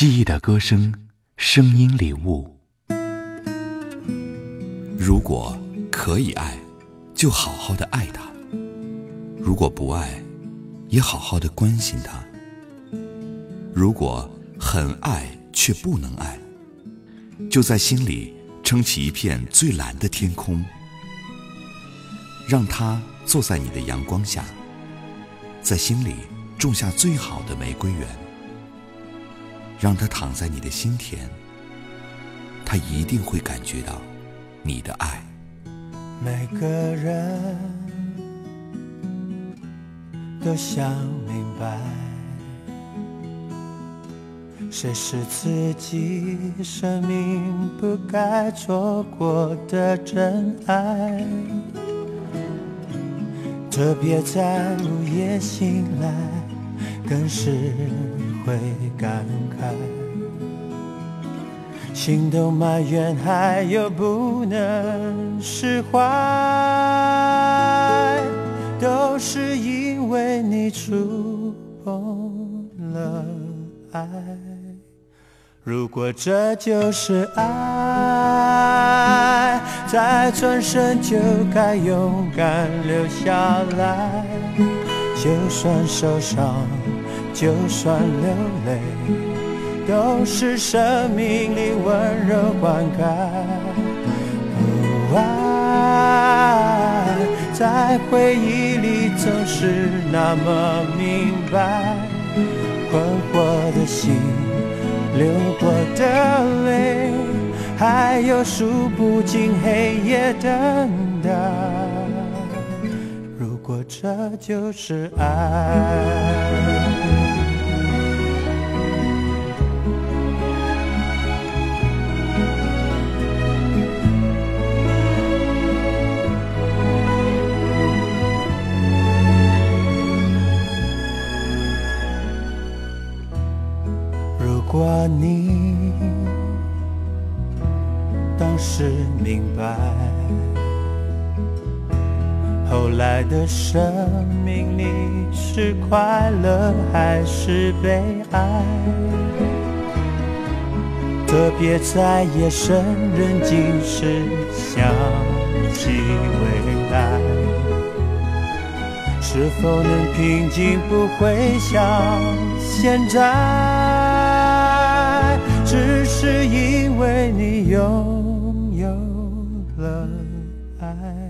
记忆的歌声，声音礼物。如果可以爱，就好好的爱他；如果不爱，也好好的关心他。如果很爱却不能爱，就在心里撑起一片最蓝的天空，让他坐在你的阳光下，在心里种下最好的玫瑰园，让他躺在你的心田，他一定会感觉到你的爱。每个人都想明白，谁是自己生命不该错过的真爱。特别在午夜醒来，更是会感慨。心都埋怨，还有不能释怀，都是因为你触碰了爱。如果这就是爱，再转身就该勇敢留下来，就算受伤，就算流泪。都是生命里温柔灌溉。爱在回忆里总是那么明白，困惑的心，流过的泪，还有数不尽黑夜等待。如果这就是爱。如果你当时明白，后来？的生命里是快乐还是悲哀？特别在夜深人静时想起未来，是否能平静？不会像现在。只是因为你拥有了爱，